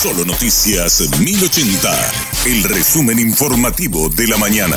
Solo Noticias 1080, el resumen informativo de la mañana.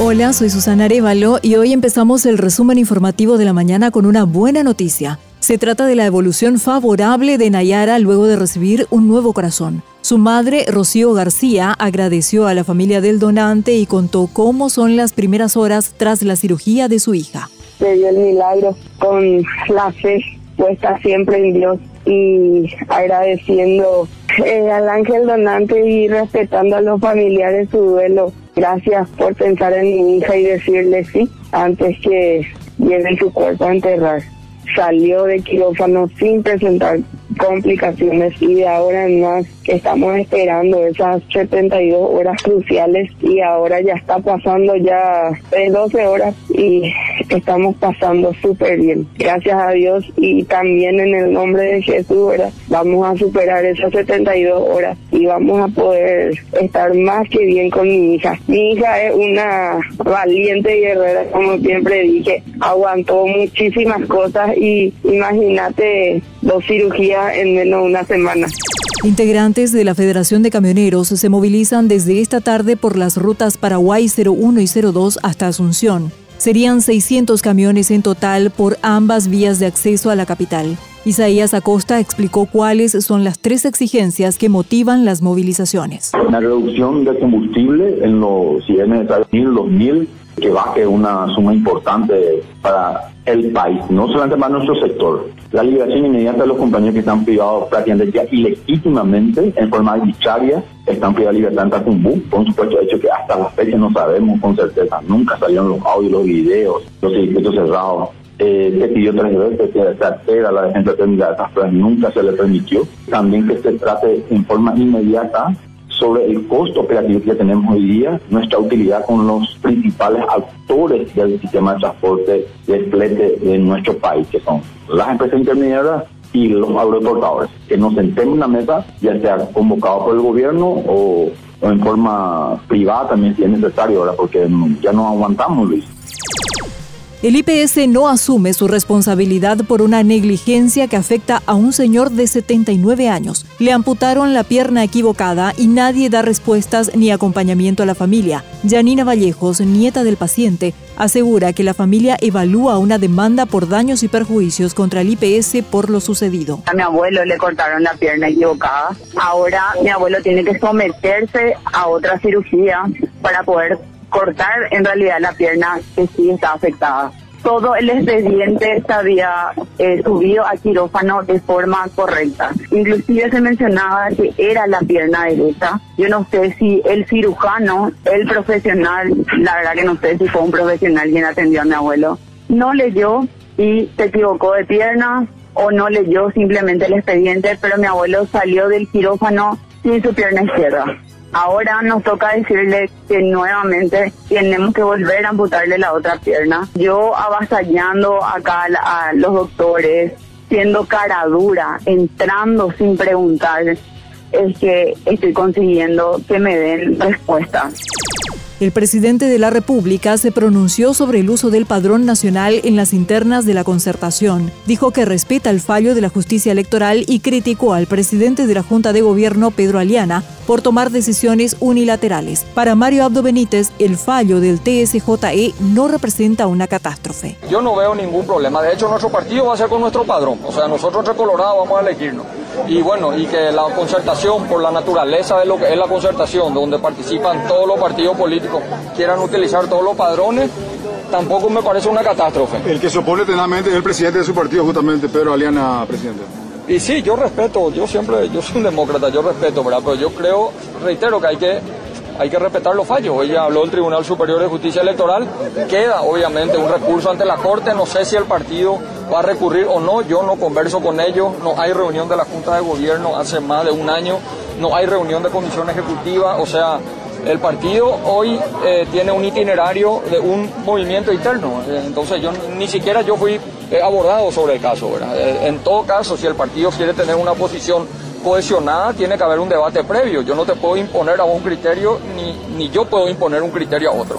Hola, soy Susana Arevalo y hoy empezamos el resumen informativo de la mañana con una buena noticia. Se trata de la evolución favorable de Nayara luego de recibir un nuevo corazón. Su madre, Rocío García, agradeció a la familia del donante y contó cómo son las primeras horas tras la cirugía de su hija. Se dio el milagro con la fe puesta siempre en Dios y agradeciendo eh, al ángel donante y respetando a los familiares su duelo. Gracias por pensar en mi hija y decirle sí antes que lleve su cuerpo a enterrar. Salió de quirófano sin presentar complicaciones y de ahora en más estamos esperando esas 72 horas cruciales y ahora ya está pasando ya 12 horas y estamos pasando súper bien. Gracias a Dios y también en el nombre de Jesús, Vamos a superar esas 72 horas y vamos a poder estar más que bien con mi hija. Mi hija es una valiente guerrera, como siempre dije, aguantó muchísimas cosas y imagínate dos cirugías en menos de una semana. Integrantes de la Federación de Camioneros se movilizan desde esta tarde por las rutas Paraguay 01 y 02 hasta Asunción. Serían 600 camiones en total por ambas vías de acceso a la capital. Isaías Acosta explicó cuáles son las tres exigencias que motivan las movilizaciones. Una reducción de combustible en los, si es necesario, 2000 que baje una suma importante para el país, no solamente para nuestro sector. La liberación inmediata de los compañeros que están privados prácticamente ilegítimamente, en forma arbitraria, están privados de libertad en Tacumbú, por supuesto hecho que hasta la fecha no sabemos con certeza, nunca salieron los audios, los videos, los circuitos cerrados. Eh, se pidió tres veces que se acceda la defensa técnica de estas pruebas, nunca se le permitió. También que se trate en forma inmediata sobre el costo operativo que tenemos hoy día, nuestra utilidad con los principales actores del sistema de transporte de flete de nuestro país, que son las empresas intermediarias y los agroexportadores, que nos sentemos en una mesa, ya sea convocado por el gobierno o, en forma privada también si es necesario, ahora porque ya no aguantamos, Luis. El IPS no asume su responsabilidad por una negligencia que afecta a un señor de 79 años. Le amputaron la pierna equivocada y nadie da respuestas ni acompañamiento a la familia. Janina Vallejos, nieta del paciente, asegura que la familia evalúa una demanda por daños y perjuicios contra el IPS por lo sucedido. A mi abuelo le cortaron la pierna equivocada. Ahora mi abuelo tiene que someterse a otra cirugía para poder cortar en realidad la pierna que sí está afectada. Todo el expediente se había eh, subido a quirófano de forma correcta. Inclusive se mencionaba que era la pierna derecha. Yo no sé si el cirujano, el profesional, la verdad que no sé si fue un profesional quien atendió a mi abuelo, no leyó y se equivocó de pierna o no leyó simplemente el expediente, pero mi abuelo salió del quirófano sin su pierna izquierda. Ahora nos toca decirle que nuevamente tenemos que volver a amputarle la otra pierna. Yo avasallando acá a los doctores, siendo cara dura, entrando sin preguntar, es que estoy consiguiendo que me den respuestas. El presidente de la República se pronunció sobre el uso del padrón nacional en las internas de la concertación. Dijo que respeta el fallo de la justicia electoral y criticó al presidente de la Junta de Gobierno, Pedro Aliana, por tomar decisiones unilaterales. Para Mario Abdo Benítez, el fallo del TSJE no representa una catástrofe. Yo no veo ningún problema. De hecho, nuestro partido va a ser con nuestro padrón. O sea, nosotros entre Colorado vamos a elegirnos. Y bueno, y que la concertación, por la naturaleza de lo que es la concertación, donde participan todos los partidos políticos, quieran utilizar todos los padrones, tampoco me parece una catástrofe. El que se opone plenamente es el presidente de su partido, justamente, Pedro Aliana, presidente. Y sí, yo respeto, yo siempre, yo soy un demócrata, yo respeto, ¿verdad? Pero yo creo, reitero que hay que hay que respetar los fallos. Hoy ya habló el Tribunal Superior de Justicia Electoral, queda obviamente un recurso ante la Corte, no sé si el partido va a recurrir o no, yo no converso con ellos, no hay reunión de la Junta de Gobierno hace más de un año, no hay reunión de comisión ejecutiva, o sea, el partido hoy eh, tiene un itinerario de un movimiento interno, eh, entonces yo ni siquiera yo fui eh, abordado sobre el caso. en todo caso, si el partido quiere tener una posición cohesionada, tiene que haber un debate previo. Yo no te puedo imponer a un criterio, ni, ni yo puedo imponer un criterio a otro.